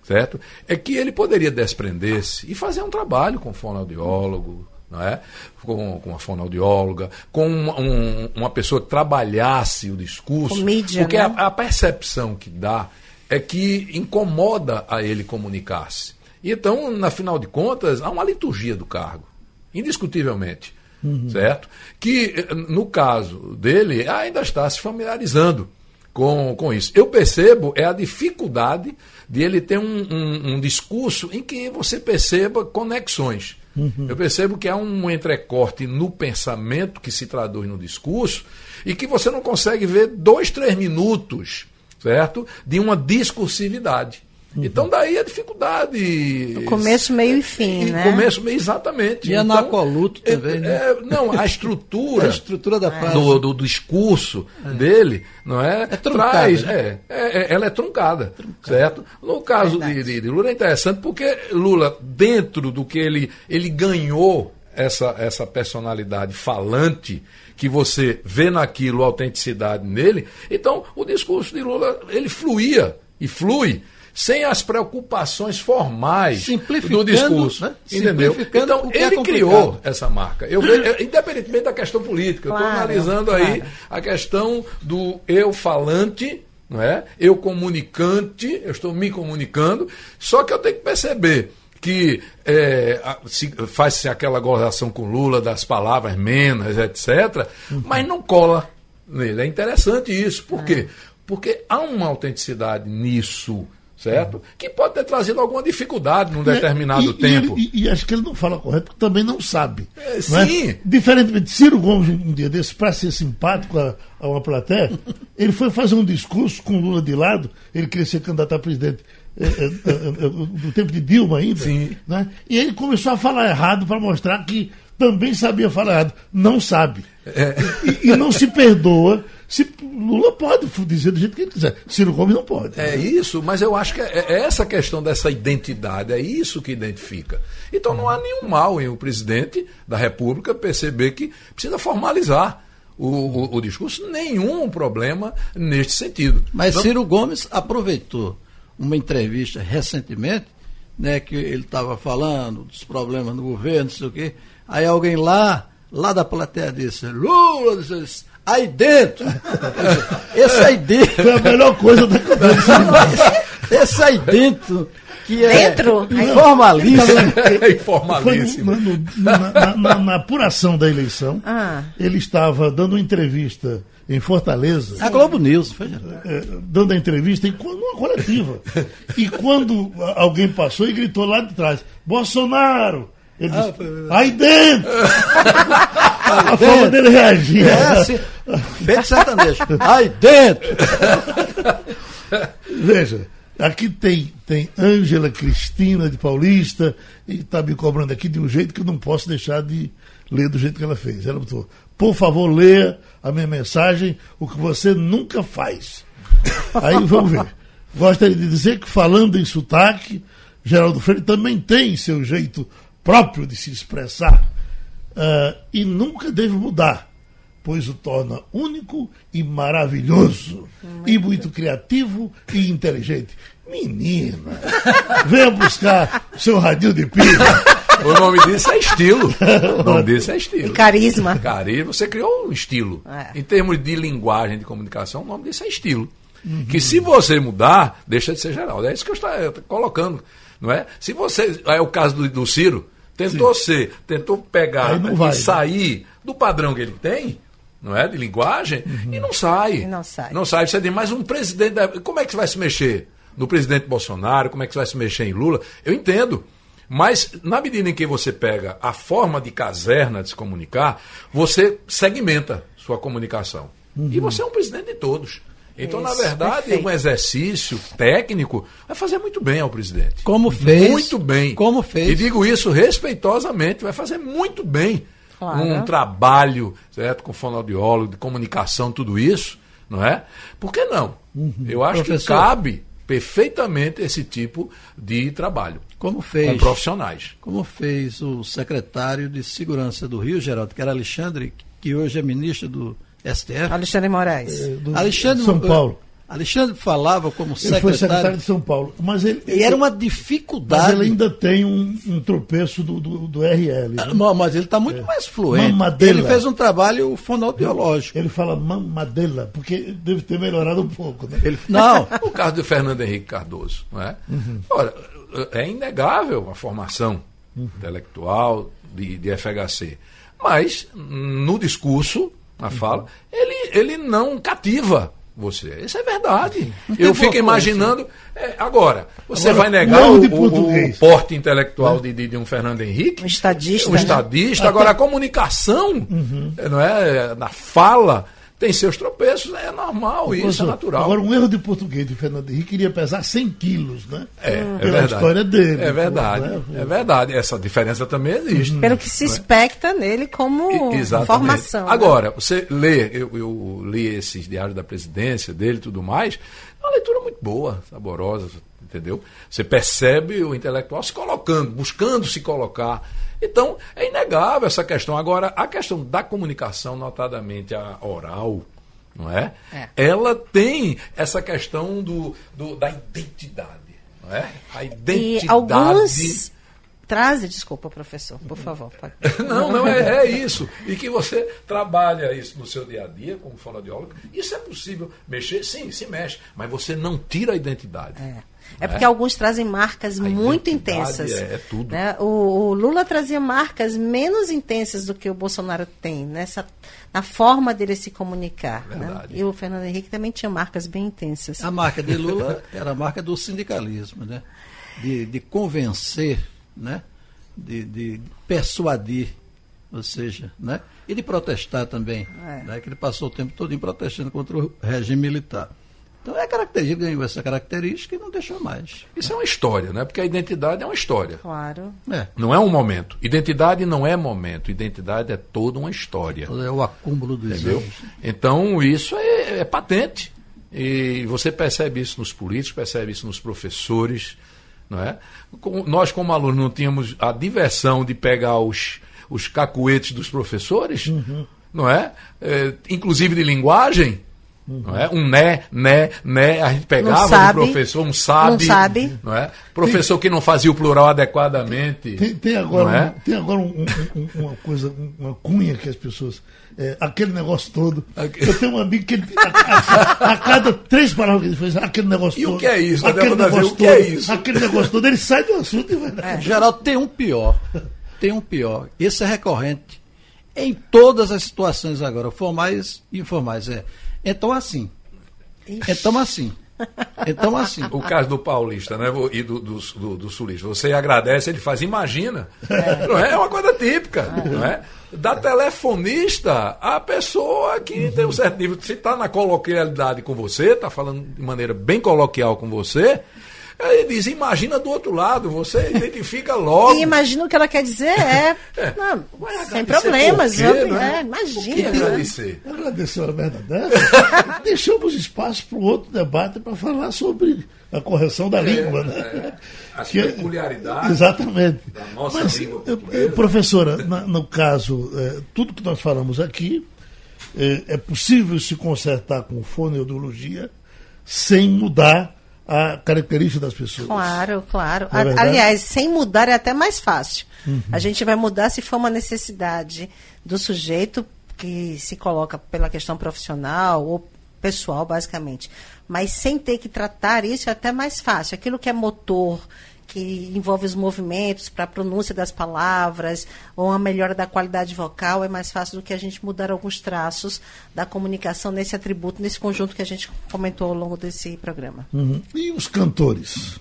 Speaker 5: certo? É que ele poderia desprender-se e fazer um trabalho com fonoaudiólogo, não é? com, com uma fonoaudióloga, com uma, um, uma pessoa que trabalhasse o discurso.
Speaker 6: Mídia,
Speaker 5: porque
Speaker 6: né?
Speaker 5: a, a, percepção que dá é que incomoda a ele comunicar-se. Então, na final de contas, há uma liturgia do cargo, indiscutivelmente. Uhum. Certo? Que, no caso dele, ainda está se familiarizando com, com isso. Eu percebo é a dificuldade de ele ter um, um, um discurso em que você perceba conexões. Uhum. Eu percebo que há um entrecorte no pensamento que se traduz no discurso e que você não consegue ver dois, três minutos, certo? De uma discursividade. Uhum. Então daí a dificuldade.
Speaker 6: O começo, meio e fim,
Speaker 5: e
Speaker 6: né?
Speaker 5: Começo, meio, exatamente.
Speaker 7: E então, anacoluto é, também, né?
Speaker 5: É, não, a estrutura,
Speaker 7: a estrutura da frase.
Speaker 5: Do, do, do discurso é. dele, não é?
Speaker 7: É truncada. Traz,
Speaker 5: né? é, é, ela é truncada, truncada. certo? No caso de, de, de, Lula é interessante porque Lula, dentro do que ele, ele ganhou essa, essa personalidade falante, que você vê naquilo a autenticidade nele, então o discurso de Lula, ele fluía e flui sem as preocupações formais do discurso. Né? Entendeu? Então, é ele é criou essa marca. Eu vejo, independentemente da questão política, claro, eu estou analisando claro. aí a questão do eu falante. Não é? Eu comunicante, eu estou me comunicando, só que eu tenho que perceber que é, faz-se aquela gozação com Lula das palavras menos, etc., uhum. mas não cola nele. É interessante isso. Por é. quê? Porque há uma autenticidade nisso certo? Que pode ter trazido alguma dificuldade num determinado
Speaker 4: e,
Speaker 5: tempo.
Speaker 4: E, e, e, acho que ele não fala correto, porque também não sabe.
Speaker 5: É,
Speaker 4: não é?
Speaker 5: sim.
Speaker 4: Diferentemente de Ciro Gomes, um dia desse, para ser simpático a, a, uma plateia, ele foi fazer um discurso com Lula de lado, ele queria ser candidato a presidente é, é, é, do tempo de Dilma ainda.
Speaker 5: Sim.
Speaker 4: Né? E ele começou a falar errado para mostrar que também sabia falar errado. Não sabe.
Speaker 5: É.
Speaker 4: E, e, não se perdoa se Lula pode dizer do jeito que ele quiser. Ciro Gomes não pode.
Speaker 5: É né? isso, mas eu acho que é, é essa questão dessa identidade, é isso que identifica. Então não há nenhum mal em o presidente da República perceber que precisa formalizar. O, o, o discurso, nenhum problema neste sentido.
Speaker 7: Mas Ciro Gomes aproveitou uma entrevista recentemente, né, que ele estava falando dos problemas no governo, não sei o quê. Aí alguém lá, lá da plateia disse, Lula, disse, aí dentro. Esse aí dentro.
Speaker 4: Foi a melhor coisa da conversa.
Speaker 7: Esse aí dentro que é
Speaker 6: Dentro?
Speaker 7: informalíssimo.
Speaker 5: É informalíssimo.
Speaker 4: Foi no- no- na, na- na- na apuração da eleição,
Speaker 6: Ah.
Speaker 4: ele estava dando uma entrevista em Fortaleza.
Speaker 7: A Globo News, foi
Speaker 4: eh, dando a entrevista em numa coletiva. E quando alguém passou e gritou lá de trás, Bolsonaro! Ele
Speaker 7: Ah,
Speaker 4: disse,
Speaker 7: foi-
Speaker 4: aí dentro! a forma dele reagir.
Speaker 7: É assim, feito sertanejo. Aí dentro!
Speaker 4: Veja, aqui tem, tem Ângela Cristina de Paulista, e está me cobrando aqui de um jeito que eu não posso deixar de ler do jeito que ela fez. Ela botou, por favor, leia a minha mensagem, o que você nunca faz. Aí vamos ver. Gostaria de dizer que, falando em sotaque, Geraldo Freire também tem seu jeito próprio de se expressar ah, e nunca deve mudar, pois o torna único e maravilhoso, e muito criativo e inteligente. Menina, venha buscar seu radinho de pilha.
Speaker 5: O nome disso é estilo. O nome disso é estilo.
Speaker 6: Carisma.
Speaker 5: Carisma, você criou um estilo.
Speaker 6: É.
Speaker 5: Em termos de linguagem, de comunicação, o nome disso é estilo. Que se você mudar, deixa de ser Geraldo. É isso que eu estou eu estou colocando. Não é? Se você. É o caso do, do Ciro, tentou ser, tentou pegar
Speaker 4: vai,
Speaker 5: e
Speaker 4: né?
Speaker 5: sair do padrão que ele tem. Não é? De linguagem, e não sai.
Speaker 6: E não sai.
Speaker 5: Não sai. Você tem mais um presidente. da- Como é que você vai se mexer? No presidente Bolsonaro, como é que você vai se mexer em Lula? Eu entendo. Mas, na medida em que você pega a forma de caserna de se comunicar, você segmenta sua comunicação. E você é um presidente de todos. Então, na
Speaker 6: Isso,
Speaker 5: verdade,
Speaker 6: perfeito.
Speaker 5: um exercício técnico vai fazer muito bem ao presidente.
Speaker 7: Como fez.
Speaker 5: Muito bem.
Speaker 7: Como fez.
Speaker 5: E digo isso respeitosamente, vai fazer muito bem.
Speaker 6: Claro.
Speaker 5: Um trabalho, certo, com fonoaudiólogo, de comunicação, tudo isso, não é? Por que não? Eu acho que
Speaker 7: Professor.
Speaker 5: cabe perfeitamente esse tipo de trabalho
Speaker 7: Como
Speaker 5: com
Speaker 7: fez.
Speaker 5: profissionais.
Speaker 7: Como fez o secretário de Segurança do Rio, Geraldo, que era Alexandre, que hoje é ministro do STF.
Speaker 6: Alexandre Moraes.
Speaker 4: do-
Speaker 7: Alexandre
Speaker 4: São Paulo.
Speaker 7: Alexandre falava como
Speaker 4: Ele foi secretário
Speaker 7: secretário.
Speaker 4: de São Paulo. Mas ele,
Speaker 7: E era uma
Speaker 4: mas
Speaker 7: dificuldade.
Speaker 4: ele ainda tem um, um tropeço do, do, do RL. né?
Speaker 7: Ah, Mas ele está muito mais fluente.
Speaker 4: Mamadela.
Speaker 7: Ele fez um trabalho fonoaudiológico.
Speaker 4: Ele fala mamadela, porque deve ter melhorado um pouco. Né?
Speaker 7: Ele, não,
Speaker 5: O caso do Fernando Henrique Cardoso. Não é? Ora, é inegável a formação intelectual de, de FHC. Mas, no discurso, na fala, ele, ele não cativa você. Isso é verdade. Eu fico imaginando. é, agora, você
Speaker 4: Agora,
Speaker 5: vai negar
Speaker 4: o
Speaker 5: o, o- porte intelectual de, de, de um Fernando Henrique?
Speaker 6: Um estadista.
Speaker 5: Um
Speaker 6: né?
Speaker 5: estadista. Agora, a comunicação, não é? Na fala, tem seus tropeços, é normal, isso é natural.
Speaker 4: Agora, um erro de português de Fernando Henrique iria pesar 100 quilos, né?
Speaker 5: É, é
Speaker 4: Pela
Speaker 5: verdade.
Speaker 4: história dele.
Speaker 5: É verdade.
Speaker 4: né?
Speaker 5: É verdade. Essa diferença também existe.
Speaker 6: Pelo que se expecta nele como
Speaker 5: E- Exatamente.
Speaker 6: formação. né?
Speaker 5: Agora, você lê, eu, eu li esses diários da presidência dele e tudo mais, é uma leitura boa, saborosa, entendeu? Você percebe o intelectual se colocando, buscando se colocar. Então, é inegável essa questão. Agora, a questão da comunicação, notadamente a oral, não é?
Speaker 6: É.
Speaker 5: Ela tem essa questão do, do- da identidade, não é? A
Speaker 6: E
Speaker 5: identidade.
Speaker 6: alguns trazem, desculpa, professor, por favor. pode.
Speaker 5: Não, não, é, é isso. E que você trabalha isso no seu dia a dia como fonoaudiólogo. Isso é possível mexer? Sim, se mexe. Mas você não tira a identidade.
Speaker 6: É. É porque alguns trazem marcas muito
Speaker 5: identidade
Speaker 6: intensas.
Speaker 5: é- é tudo.
Speaker 6: né? O, o Lula trazia marcas menos intensas do que o Bolsonaro tem, nessa, na forma dele se comunicar. né? E o Fernando Henrique também tinha marcas bem intensas.
Speaker 7: A marca de Lula era a marca do sindicalismo, né? De, de convencer, né? De, de persuadir, ou seja, né? E de protestar também,
Speaker 6: É.
Speaker 7: né? Que ele passou o tempo todo em protestando contra o regime militar. Então é característica, ganhou essa característica e não deixou mais.
Speaker 5: Isso é uma história, né? Porque a identidade é uma história.
Speaker 6: Claro.
Speaker 7: É,
Speaker 5: Não é um momento. Identidade não é momento. Identidade é toda uma história.
Speaker 7: é o acúmulo dos
Speaker 5: Entendeu?
Speaker 7: anos.
Speaker 5: Então, isso é, é patente. E você percebe isso nos políticos, percebe isso nos professores. Não é? Nós, como alunos, não tínhamos a diversão de pegar os, os cacuetes dos professores, não é? É, Inclusive de linguagem. Não é? Um né, né, né, a gente pegava
Speaker 6: sabe,
Speaker 5: do professor, um sabe.
Speaker 6: não sabe.
Speaker 5: Não é? Professor que não fazia o plural adequadamente.
Speaker 4: Tem, tem agora,
Speaker 5: é?
Speaker 4: um- tem agora um- um- um- uma coisa, uma cunha que as pessoas. é, aquele negócio todo. Eu tenho um amigo que ele, a, a- a cada três palavras que ele faz, aquele negócio
Speaker 5: E o
Speaker 4: todo.
Speaker 5: que é isso?
Speaker 4: Aquele negócio
Speaker 5: o que é
Speaker 4: todo,
Speaker 5: isso?
Speaker 4: Aquele negócio todo, ele sai do assunto e vai.
Speaker 7: Geraldo, tem um pior. Tem um pior. Esse é recorrente em todas as situações agora, formais e informais. É. Então assim. Então assim. Então assim.
Speaker 5: O caso do paulista né? e do, do, do, do sulista. Você agradece, ele faz, imagina. Não é? é uma coisa típica. Não é? Da telefonista, a pessoa que tem um certo nível. Se está na coloquialidade com você, está falando de maneira bem coloquial com você, ele diz, imagina do outro lado, você identifica logo.
Speaker 6: E imagina o que ela quer dizer, é. não,
Speaker 5: Vai
Speaker 6: sem
Speaker 5: agradecer
Speaker 6: problemas.
Speaker 5: quê,
Speaker 6: eu-
Speaker 5: né?
Speaker 6: é, imagina. né?
Speaker 5: agradecer?
Speaker 4: Agradeceu a merda dessa. Deixamos espaço para o outro debate para falar sobre a correção da língua. Né?
Speaker 5: é. As
Speaker 4: Que-
Speaker 5: peculiaridades
Speaker 4: Exatamente.
Speaker 5: da nossa
Speaker 4: Mas,
Speaker 5: língua portuguesa.
Speaker 4: professora, na- no caso, eh, tudo que nós falamos aqui, é possível se consertar com fonoaudiologia sem mudar a característica das pessoas.
Speaker 6: Claro, claro.
Speaker 4: É
Speaker 6: A-? Aliás, sem mudar é até mais fácil. A gente vai mudar se for uma necessidade do sujeito que se coloca pela questão profissional ou pessoal, basicamente. Mas sem ter que tratar isso é até mais fácil. Aquilo que é motor, que envolve os movimentos para a pronúncia das palavras ou uma melhora da qualidade vocal, é mais fácil do que a gente mudar alguns traços da comunicação nesse atributo, nesse conjunto que a gente comentou ao longo desse programa.
Speaker 4: Uhum. E os cantores?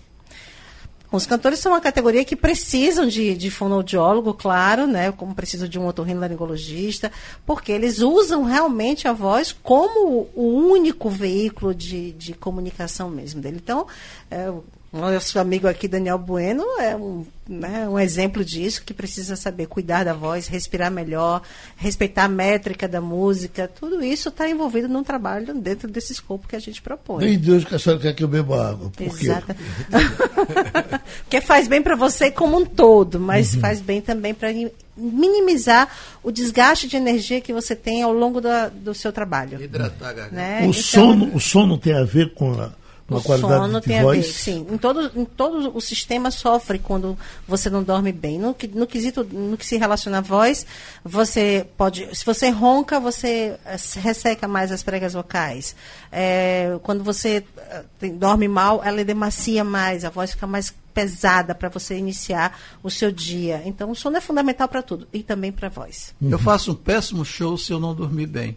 Speaker 6: Os cantores são uma categoria que precisam de, de fonoaudiólogo, claro, né? Como precisam de um otorrinolaringologista, porque eles usam realmente a voz como o único veículo de, de comunicação mesmo dele. Então, é, nosso amigo aqui, Daniel Bueno, é um, né, um exemplo disso, que precisa saber cuidar da voz, respirar melhor, respeitar a métrica da música. Tudo isso está envolvido num trabalho dentro desse escopo que a gente propõe.
Speaker 4: Nem Deus que a senhora quer que eu beba água. Por quê?
Speaker 6: Exato. Porque faz bem para você como um todo, mas faz bem também para minimizar o desgaste de energia que você tem ao longo da- do seu trabalho.
Speaker 7: Hidratar a garganta.
Speaker 6: Né?
Speaker 4: O,
Speaker 6: Então,
Speaker 4: sono, o sono tem a ver com a, com a
Speaker 6: o
Speaker 4: qualidade
Speaker 6: sono
Speaker 4: de
Speaker 6: tem
Speaker 4: voz?
Speaker 6: a ver, sim. Em todo, em todo o sistema sofre quando você não dorme bem. No, que- no quesito, no que se relaciona à voz, você pode, se você ronca, você eh, se resseca mais as pregas vocais. Eh, quando você eh, tem- dorme mal, ela demacia mais, a voz fica mais pesada para você iniciar o seu dia. Então, o sono é fundamental para tudo e também para a voz.
Speaker 7: Eu faço um péssimo show se eu não dormir bem.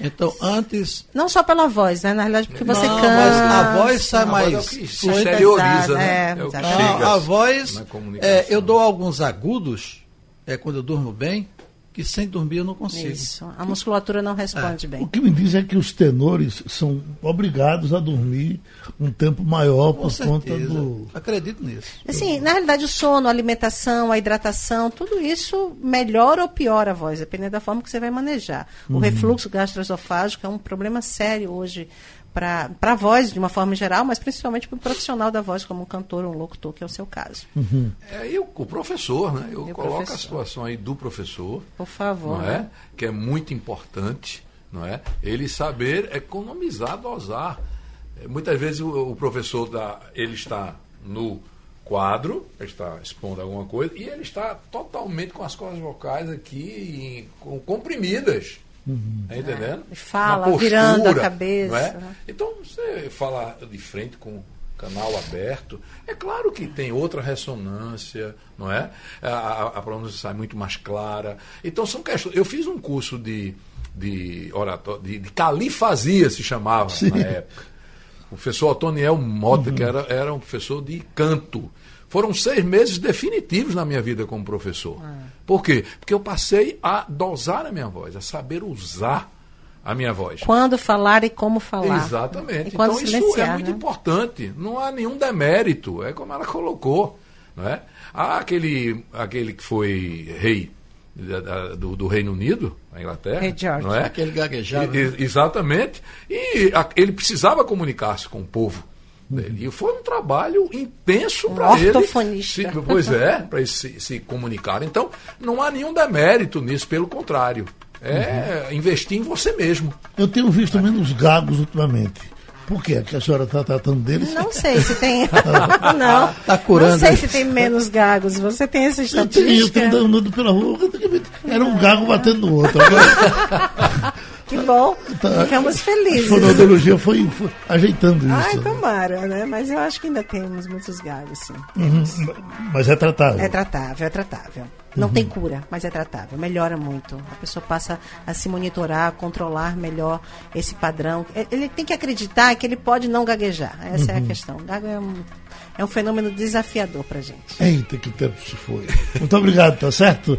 Speaker 7: Então, antes.
Speaker 6: Não só pela voz, né? Na realidade, porque você
Speaker 7: não,
Speaker 6: canta.
Speaker 7: mas a voz sai
Speaker 5: A voz é o
Speaker 7: mais.
Speaker 5: que se
Speaker 7: fluente.
Speaker 5: exterioriza, né?
Speaker 6: É,
Speaker 5: É o que chega
Speaker 7: a, voz, é, eu dou alguns agudos, é quando eu durmo bem, que sem dormir eu não consigo.
Speaker 6: Isso. A musculatura não responde
Speaker 4: O
Speaker 6: bem.
Speaker 4: que me diz é que os tenores são obrigados a dormir um tempo maior
Speaker 7: Com
Speaker 4: por conta
Speaker 7: certeza.
Speaker 4: do.
Speaker 7: Acredito nisso.
Speaker 6: Assim, na realidade, o sono, a alimentação, a hidratação, tudo isso melhora ou piora a voz, dependendo da forma que você vai manejar. O refluxo gastroesofágico é um problema sério hoje para a voz, de uma forma geral, mas principalmente para o profissional da voz, como um cantor ou um locutor, que é o seu caso.
Speaker 5: É, e o, o professor, né? Eu coloco a
Speaker 6: professor.
Speaker 5: situação aí do professor,
Speaker 6: Por favor.
Speaker 5: não
Speaker 6: né?
Speaker 5: é? Que é muito importante, não é? Ele saber economizar, dosar. É, Muitas vezes o, o professor dá, ele está no quadro, ele está expondo alguma coisa, e ele está totalmente com as cordas vocais aqui em- com- comprimidas. Tá entendendo?
Speaker 6: E fala,
Speaker 5: Na
Speaker 6: virando a cabeça,
Speaker 5: não é? Então, você falar de frente com o canal aberto, é claro que tem outra ressonância, não é? A, a, a pronúncia sai muito mais clara. Então, são questões. Eu fiz um curso de, de oratório, de, de califasia, se chamava na época. O professor Otoniel Mota, que era, era um professor de canto. Foram seis meses definitivos na minha vida como professor. Por quê? Porque eu passei a dosar a minha voz, a saber usar a minha voz.
Speaker 6: Quando falar e como falar.
Speaker 5: Exatamente.
Speaker 6: E quando
Speaker 5: Então isso é muito
Speaker 6: né?
Speaker 5: importante. Não há nenhum demérito. É como ela colocou. Não é? Há aquele, aquele que foi rei do, do Reino Unido, na Inglaterra.
Speaker 6: Rei George.
Speaker 5: Não é?
Speaker 7: Aquele gaguejava.
Speaker 5: E- e- exatamente. E a- ele precisava comunicar-se com o povo. E foi um trabalho intenso para ele.
Speaker 6: ortofonista.
Speaker 5: se- pois é, para eles se, se comunicar. Então, não há nenhum demérito nisso, pelo contrário. É investir em você mesmo.
Speaker 4: Eu tenho visto menos gagos ultimamente. Por quê? Que a senhora está tratando deles?
Speaker 6: Não sei se tem. não.
Speaker 7: Tá curando.
Speaker 6: Não sei se tem menos gagos. Você tem essa
Speaker 4: Eu tenho, eu
Speaker 6: estatística?
Speaker 4: tenho andando pela rua, era um gago batendo no outro. Agora
Speaker 6: Que bom.
Speaker 4: Tá.
Speaker 6: Ficamos
Speaker 4: a
Speaker 6: felizes.
Speaker 4: fonoaudiologia foi, foi ajeitando
Speaker 6: Ai,
Speaker 4: isso.
Speaker 6: tomara, né? Mas eu acho que ainda temos muitos gagos, sim.
Speaker 4: Uhum, Mas é tratável.
Speaker 6: É tratável, é tratável. Não tem cura, mas é tratável. Melhora muito. A pessoa passa a se monitorar, a controlar melhor esse padrão. E- Ele tem que acreditar que ele pode não gaguejar. Essa é a questão. Gago é um, é um fenômeno desafiador pra gente.
Speaker 4: Eita, que tempo se foi. Muito obrigado, tá certo?